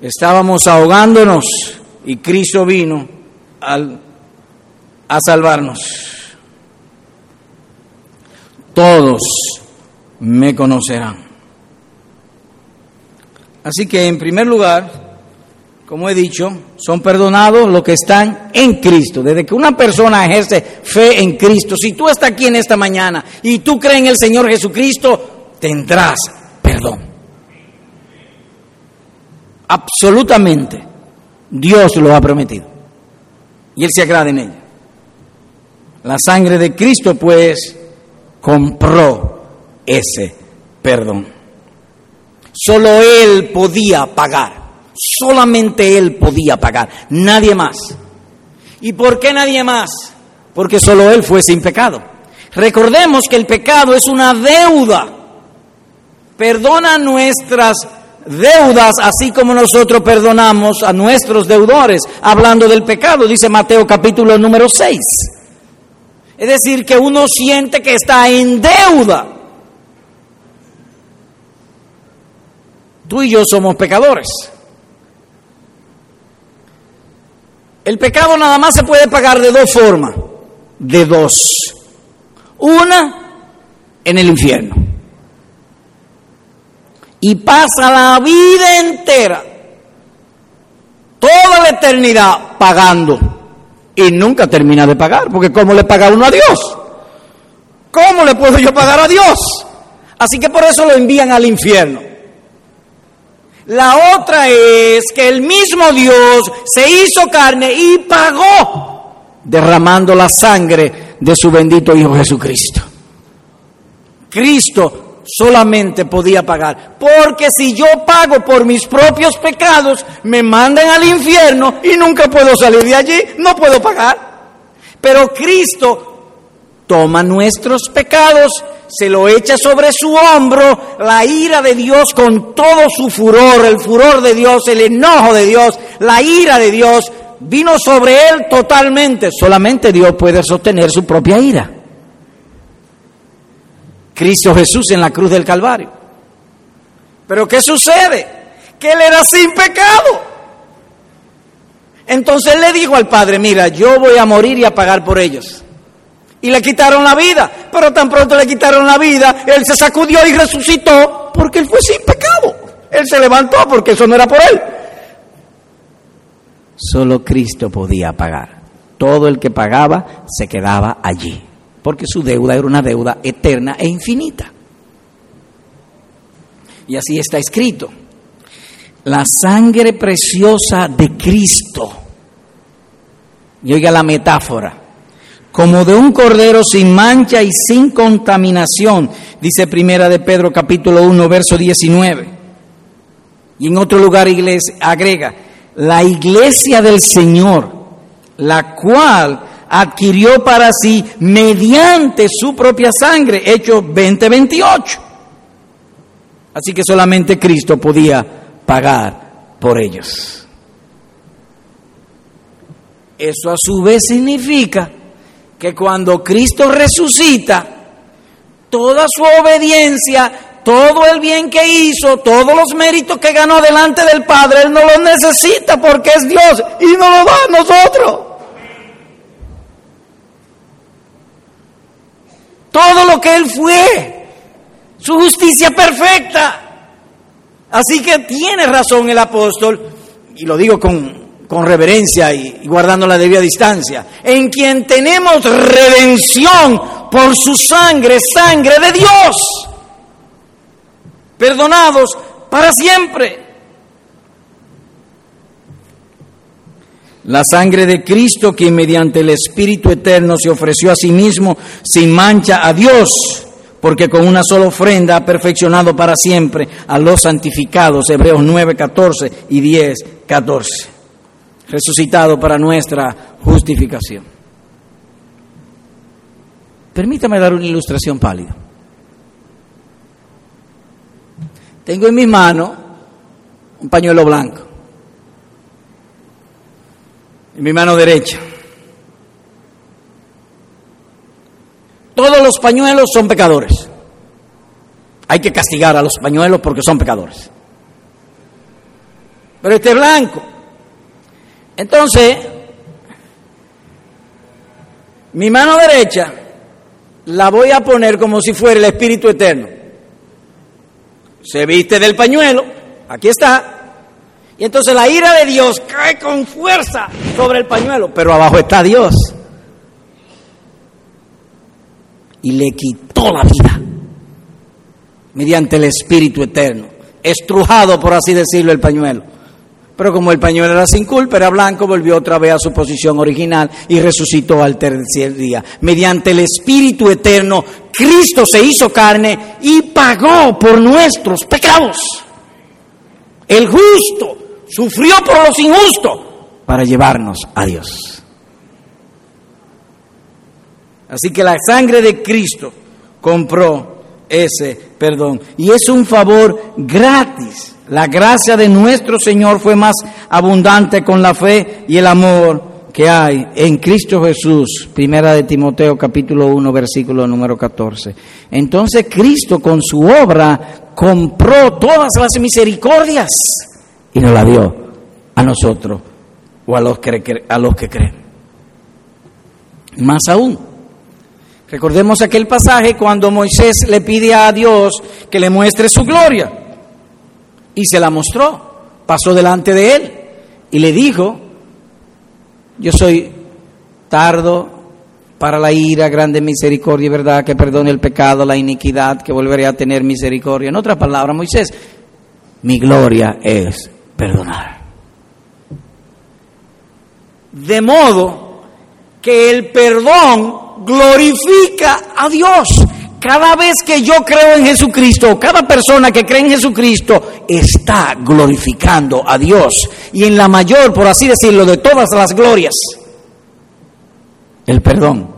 Estábamos ahogándonos y Cristo vino al, a salvarnos. Todos me conocerán. Así que en primer lugar, como he dicho, son perdonados los que están en Cristo. Desde que una persona ejerce fe en Cristo, si tú estás aquí en esta mañana y tú crees en el Señor Jesucristo, tendrás perdón. Absolutamente. Dios lo ha prometido. Y Él se agrada en ella. La sangre de Cristo, pues, compró ese perdón. Solo Él podía pagar Solamente Él podía pagar, nadie más. ¿Y por qué nadie más? Porque solo Él fue sin pecado. Recordemos que el pecado es una deuda. Perdona nuestras deudas, así como nosotros perdonamos a nuestros deudores. Hablando del pecado, dice Mateo capítulo número 6. Es decir, que uno siente que está en deuda. Tú y yo somos pecadores. El pecado nada más se puede pagar de dos formas, de dos. Una, en el infierno. Y pasa la vida entera, toda la eternidad, pagando. Y nunca termina de pagar, porque ¿cómo le paga uno a Dios? ¿Cómo le puedo yo pagar a Dios? Así que por eso lo envían al infierno. La otra es que el mismo Dios se hizo carne y pagó derramando la sangre de su bendito Hijo Jesucristo. Cristo solamente podía pagar, porque si yo pago por mis propios pecados, me mandan al infierno y nunca puedo salir de allí, no puedo pagar. Pero Cristo toma nuestros pecados, se lo echa sobre su hombro, la ira de Dios con todo su furor, el furor de Dios, el enojo de Dios, la ira de Dios, vino sobre él totalmente. Solamente Dios puede sostener su propia ira. Cristo Jesús en la cruz del Calvario. Pero ¿qué sucede? Que él era sin pecado. Entonces le dijo al Padre, mira, yo voy a morir y a pagar por ellos y le quitaron la vida. Pero tan pronto le quitaron la vida, él se sacudió y resucitó porque él fue sin pecado. Él se levantó porque eso no era por él. Solo Cristo podía pagar. Todo el que pagaba se quedaba allí, porque su deuda era una deuda eterna e infinita. Y así está escrito. La sangre preciosa de Cristo. Y oiga la metáfora como de un cordero sin mancha y sin contaminación, dice Primera de Pedro capítulo 1, verso 19. Y en otro lugar agrega, la iglesia del Señor, la cual adquirió para sí mediante su propia sangre, Hechos 20:28. Así que solamente Cristo podía pagar por ellos. Eso a su vez significa que cuando Cristo resucita, toda su obediencia, todo el bien que hizo, todos los méritos que ganó delante del Padre, Él no los necesita porque es Dios y no lo da a nosotros. Todo lo que Él fue, su justicia perfecta. Así que tiene razón el apóstol, y lo digo con, con reverencia y, guardando la debida distancia, en quien tenemos redención por su sangre, sangre de Dios, perdonados para siempre. La sangre de Cristo, quien mediante el Espíritu Eterno se ofreció a sí mismo sin mancha a Dios, porque con una sola ofrenda ha perfeccionado para siempre a los santificados, Hebreos 9, 14 y 10, 14 resucitado para nuestra justificación. Permítame dar una ilustración pálida. Tengo en mi mano un pañuelo blanco, en mi mano derecha. Todos los pañuelos son pecadores. Hay que castigar a los pañuelos porque son pecadores. Pero este blanco entonces, mi mano derecha la voy a poner como si fuera el Espíritu Eterno. Se viste del pañuelo, aquí está. Y entonces la ira de Dios cae con fuerza sobre el pañuelo, pero abajo está Dios. Y le quitó la vida mediante el Espíritu Eterno, estrujado, por así decirlo, el pañuelo. Pero como el pañuelo era sin culpa, era blanco, volvió otra vez a su posición original y resucitó al tercer día. Mediante el Espíritu Eterno, Cristo se hizo carne y pagó por nuestros pecados. El justo sufrió por los injustos para llevarnos a Dios. Así que la sangre de Cristo compró ese perdón. Y es un favor gratis. La gracia de nuestro Señor fue más abundante con la fe y el amor que hay en Cristo Jesús, primera de Timoteo capítulo 1 versículo número 14. Entonces Cristo con su obra compró todas las misericordias y nos la dio a nosotros o a los que, a los que creen. Más aún, recordemos aquel pasaje cuando Moisés le pide a Dios que le muestre su gloria y se la mostró, pasó delante de él y le dijo, yo soy tardo para la ira, grande misericordia y verdad, que perdone el pecado, la iniquidad, que volveré a tener misericordia. En otra palabra, Moisés, mi gloria es perdonar. De modo que el perdón glorifica a Dios. Cada vez que yo creo en Jesucristo, cada persona que cree en Jesucristo está glorificando a Dios. Y en la mayor, por así decirlo, de todas las glorias, el perdón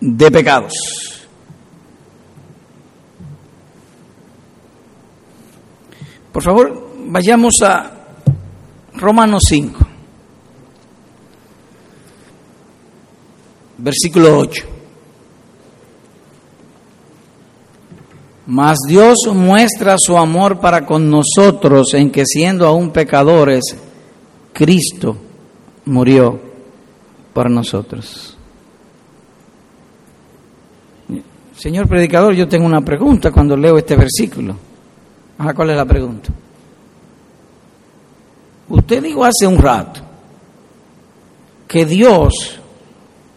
de pecados. Por favor, vayamos a Romanos 5, versículo 8. Mas Dios muestra su amor para con nosotros en que siendo aún pecadores, Cristo murió por nosotros. Señor predicador, yo tengo una pregunta cuando leo este versículo. ¿cuál es la pregunta? Usted dijo hace un rato que Dios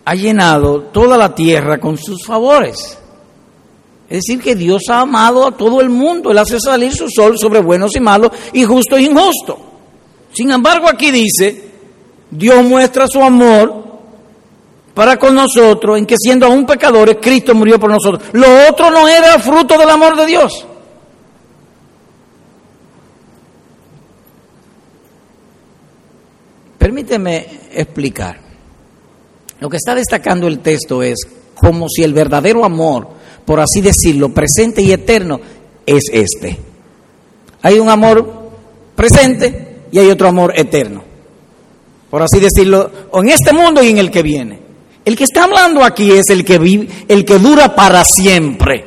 ha llenado toda la tierra con sus favores. Es decir, que Dios ha amado a todo el mundo. Él hace salir su sol sobre buenos y malos y justo e injusto. Sin embargo, aquí dice, Dios muestra su amor para con nosotros en que siendo aún pecadores, Cristo murió por nosotros. Lo otro no era fruto del amor de Dios. Permíteme explicar. Lo que está destacando el texto es como si el verdadero amor por así decirlo, presente y eterno, es este. Hay un amor presente y hay otro amor eterno. Por así decirlo, en este mundo y en el que viene. El que está hablando aquí es el que vive, el que dura para siempre.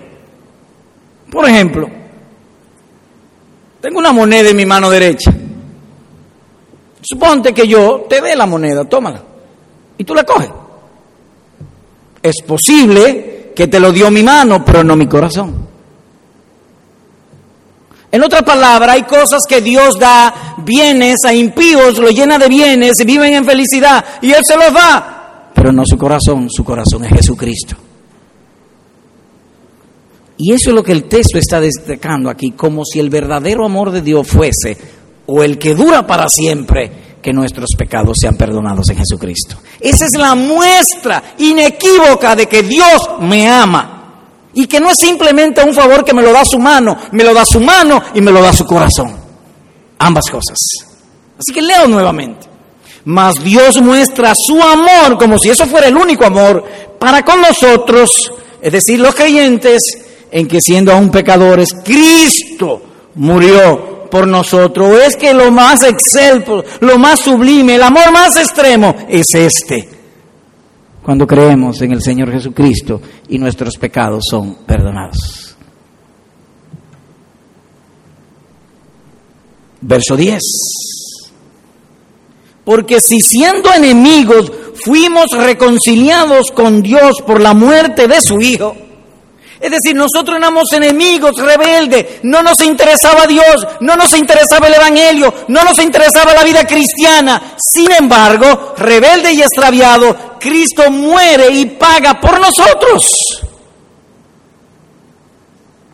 Por ejemplo, tengo una moneda en mi mano derecha. Suponte que yo te dé la moneda, tómala. Y tú la coges. Es posible que te lo dio mi mano, pero no mi corazón. En otra palabra, hay cosas que Dios da bienes a impíos, lo llena de bienes, y viven en felicidad, y Él se los da, pero no su corazón, su corazón es Jesucristo. Y eso es lo que el texto está destacando aquí, como si el verdadero amor de Dios fuese, o el que dura para siempre, que nuestros pecados sean perdonados en Jesucristo. Esa es la muestra inequívoca de que Dios me ama. Y que no es simplemente un favor que me lo da su mano, me lo da su mano y me lo da su corazón. Ambas cosas. Así que leo nuevamente. Mas Dios muestra su amor como si eso fuera el único amor para con nosotros, es decir, los creyentes, en que siendo aún pecadores, Cristo murió por nosotros. Es que lo más excelso, lo más sublime, el amor más extremo es este. Cuando creemos en el Señor Jesucristo y nuestros pecados son perdonados. Verso 10. Porque si siendo enemigos fuimos reconciliados con Dios por la muerte de su Hijo, es decir, nosotros éramos enemigos, rebeldes, no nos interesaba Dios, no nos interesaba el Evangelio, no nos interesaba la vida cristiana. Sin embargo, rebelde y extraviado, Cristo muere y paga por nosotros.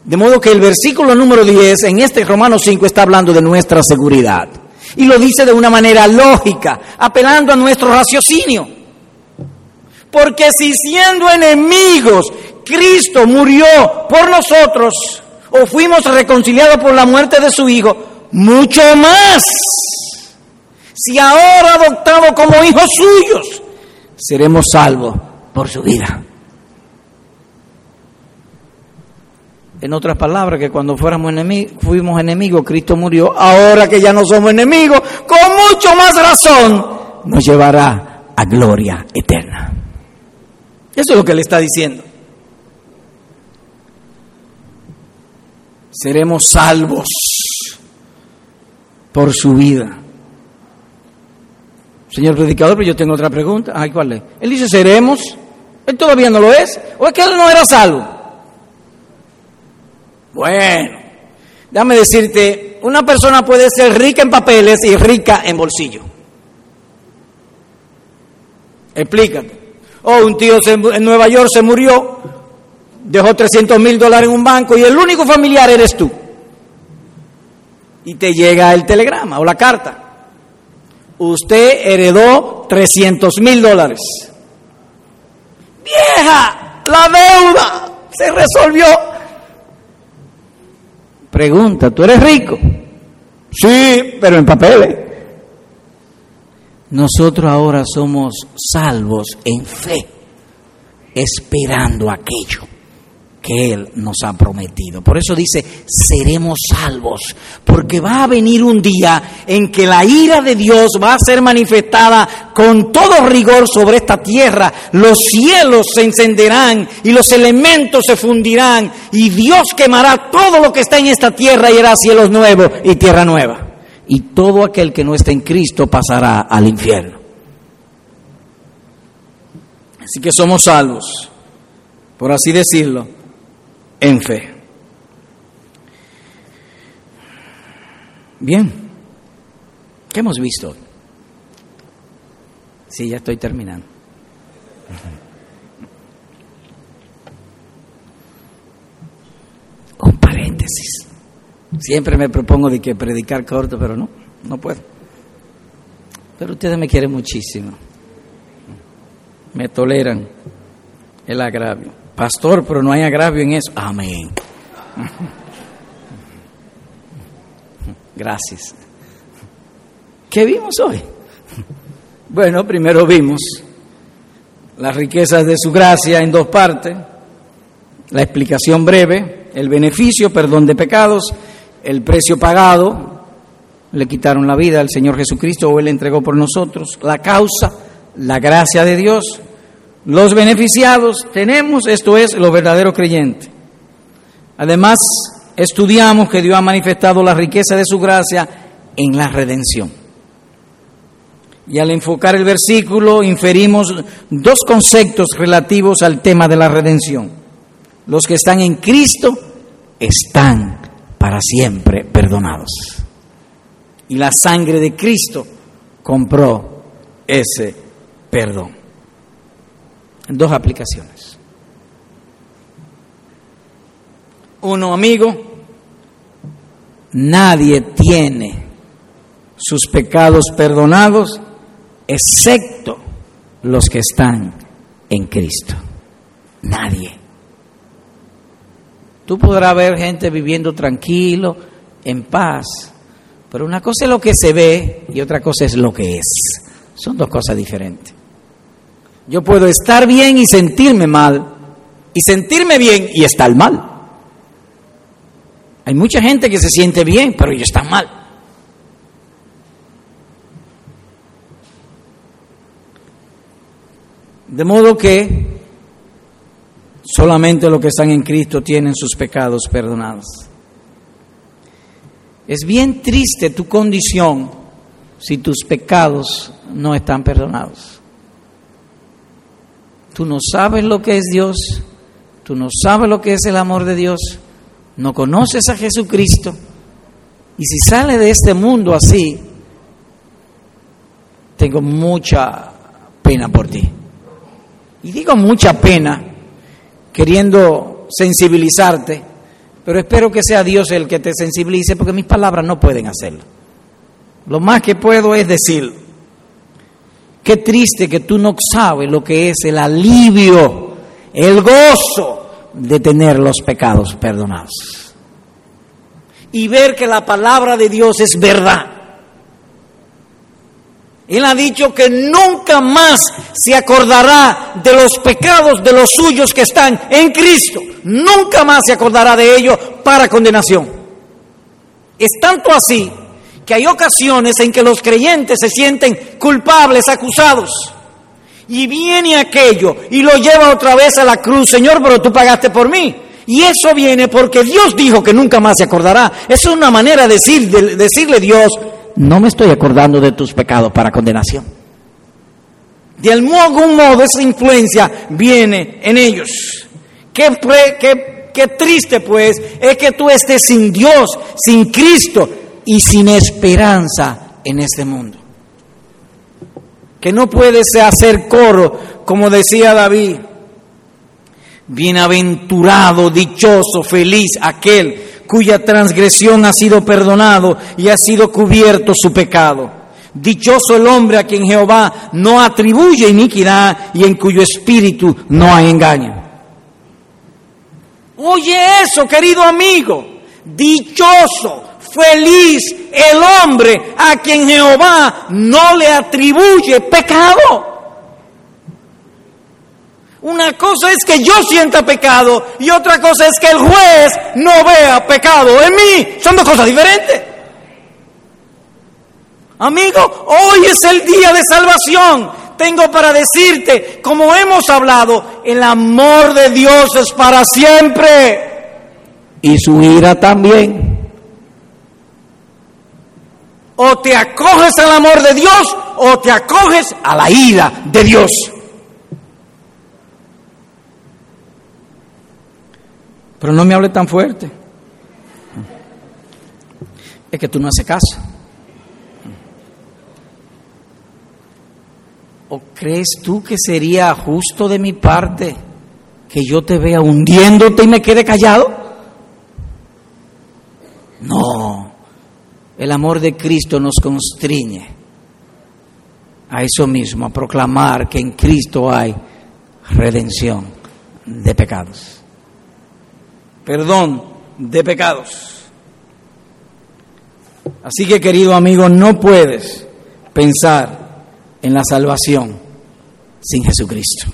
De modo que el versículo número 10 en este Romano 5 está hablando de nuestra seguridad. Y lo dice de una manera lógica, apelando a nuestro raciocinio. Porque si siendo enemigos Cristo murió por nosotros o fuimos reconciliados por la muerte de su Hijo, mucho más si ahora adoptado como hijos suyos, seremos salvos por su vida. En otras palabras, que cuando fuéramos enemigos, fuimos enemigos, Cristo murió. Ahora que ya no somos enemigos, con mucho más razón, nos llevará a gloria eterna. Eso es lo que le está diciendo. Seremos salvos por su vida. Señor predicador, pero yo tengo otra pregunta. Ay, ¿cuál es? Él dice, seremos. Él todavía no lo es. ¿O es que él no era salvo? Bueno, déjame decirte, una persona puede ser rica en papeles y rica en bolsillo. Explícate. Oh, un tío en Nueva York se murió, dejó 300 mil dólares en un banco y el único familiar eres tú. Y te llega el telegrama o la carta. Usted heredó 300 mil dólares. Vieja, la deuda se resolvió Pregunta, ¿tú eres rico? Sí, pero en papeles. Nosotros ahora somos salvos en fe, esperando aquello que Él nos ha prometido. Por eso dice, seremos salvos, porque va a venir un día en que la ira de Dios va a ser manifestada con todo rigor sobre esta tierra. Los cielos se encenderán y los elementos se fundirán y Dios quemará todo lo que está en esta tierra y hará cielos nuevos y tierra nueva. Y todo aquel que no esté en Cristo pasará al infierno. Así que somos salvos, por así decirlo en fe. Bien, ¿qué hemos visto Sí, ya estoy terminando. Un paréntesis. Siempre me propongo de que predicar corto, pero no, no puedo. Pero ustedes me quieren muchísimo. Me toleran el agravio. Pastor, pero no hay agravio en eso. Amén. Gracias. ¿Qué vimos hoy? Bueno, primero vimos las riquezas de su gracia en dos partes, la explicación breve, el beneficio, perdón de pecados, el precio pagado, le quitaron la vida al Señor Jesucristo o Él entregó por nosotros, la causa, la gracia de Dios, los beneficiados tenemos, esto es, lo verdadero creyente. Además, estudiamos que Dios ha manifestado la riqueza de su gracia en la redención. Y al enfocar el versículo inferimos dos conceptos relativos al tema de la redención. Los que están en Cristo están para siempre perdonados. Y la sangre de Cristo compró ese perdón dos aplicaciones. Uno, amigo, nadie tiene sus pecados perdonados excepto los que están en Cristo. Nadie. Tú podrás ver gente viviendo tranquilo, en paz, pero una cosa es lo que se ve y otra cosa es lo que es. Son dos cosas diferentes. Yo puedo estar bien y sentirme mal, y sentirme bien y estar mal. Hay mucha gente que se siente bien, pero ellos están mal. De modo que solamente los que están en Cristo tienen sus pecados perdonados. Es bien triste tu condición si tus pecados no están perdonados. Tú no sabes lo que es Dios, tú no sabes lo que es el amor de Dios, no conoces a Jesucristo. Y si sale de este mundo así, tengo mucha pena por ti. Y digo mucha pena, queriendo sensibilizarte, pero espero que sea Dios el que te sensibilice, porque mis palabras no pueden hacerlo. Lo más que puedo es decir, Qué triste que tú no sabes lo que es el alivio, el gozo de tener los pecados perdonados. Y ver que la palabra de Dios es verdad. Él ha dicho que nunca más se acordará de los pecados de los suyos que están en Cristo. Nunca más se acordará de ellos para condenación. Es tanto así que hay ocasiones en que los creyentes se sienten culpables, acusados. Y viene aquello y lo lleva otra vez a la cruz. Señor, pero tú pagaste por mí. Y eso viene porque Dios dijo que nunca más se acordará. Es una manera de, decir, de decirle a Dios, no me estoy acordando de tus pecados para condenación. De algún modo esa influencia viene en ellos. Qué triste pues es que tú estés sin Dios, sin Cristo y sin esperanza en este mundo. Que no puedes hacer coro, como decía David. Bienaventurado, dichoso, feliz aquel cuya transgresión ha sido perdonado y ha sido cubierto su pecado. Dichoso el hombre a quien Jehová no atribuye iniquidad y en cuyo espíritu no hay engaño. Oye eso, querido amigo. Dichoso, feliz el hombre a quien Jehová no le atribuye pecado. Una cosa es que yo sienta pecado y otra cosa es que el juez no vea pecado en mí. Son dos cosas diferentes. Amigo, hoy es el día de salvación. Tengo para decirte, como hemos hablado, el amor de Dios es para siempre. Y su ira también. O te acoges al amor de Dios o te acoges a la ira de Dios. Pero no me hable tan fuerte. Es que tú no haces caso. ¿O crees tú que sería justo de mi parte que yo te vea hundiéndote y me quede callado? No. El amor de Cristo nos constriñe a eso mismo, a proclamar que en Cristo hay redención de pecados perdón de pecados. Así que querido amigo, no puedes pensar en la salvación sin Jesucristo.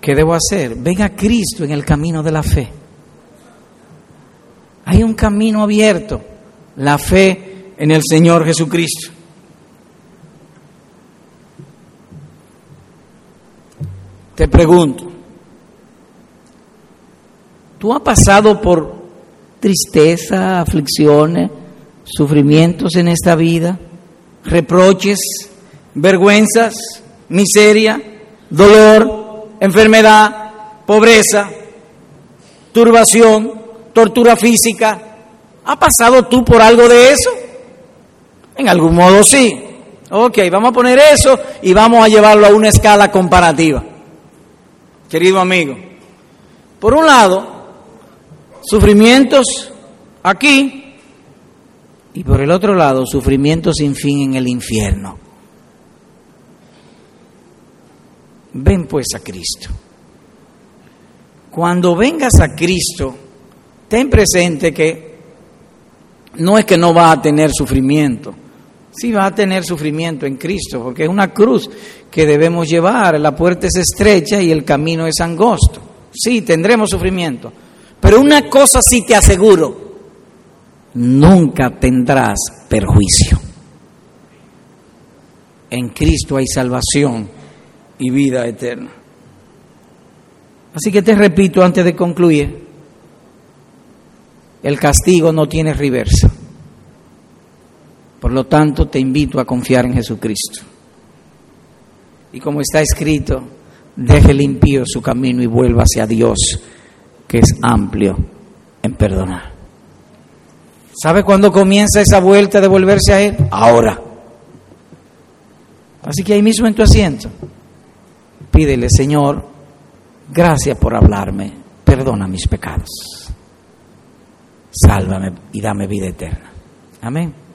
¿Qué debo hacer? Ven a Cristo en el camino de la fe. Hay un camino abierto, la fe en el Señor Jesucristo. Te pregunto, Tú has pasado por tristeza, aflicciones, sufrimientos en esta vida, reproches, vergüenzas, miseria, dolor, enfermedad, pobreza, turbación, tortura física. ¿Ha pasado tú por algo de eso? En algún modo sí. Ok, vamos a poner eso y vamos a llevarlo a una escala comparativa. Querido amigo, por un lado, sufrimientos aquí y por el otro lado sufrimientos sin fin en el infierno. Ven pues a Cristo. Cuando vengas a Cristo, ten presente que no es que no va a tener sufrimiento, sí va a tener sufrimiento en Cristo, porque es una cruz que debemos llevar, la puerta es estrecha y el camino es angosto. Sí, tendremos sufrimiento, pero una cosa sí te aseguro, nunca tendrás perjuicio. En Cristo hay salvación y vida eterna. Así que te repito antes de concluir, el castigo no tiene reversa. Por lo tanto, te invito a confiar en Jesucristo. Y como está escrito, deje limpio su camino y vuelva hacia Dios que es amplio en perdonar. ¿Sabe cuándo comienza esa vuelta de volverse a Él? Ahora. Así que ahí mismo en tu asiento, pídele, Señor, gracias por hablarme, perdona mis pecados, sálvame y dame vida eterna. Amén.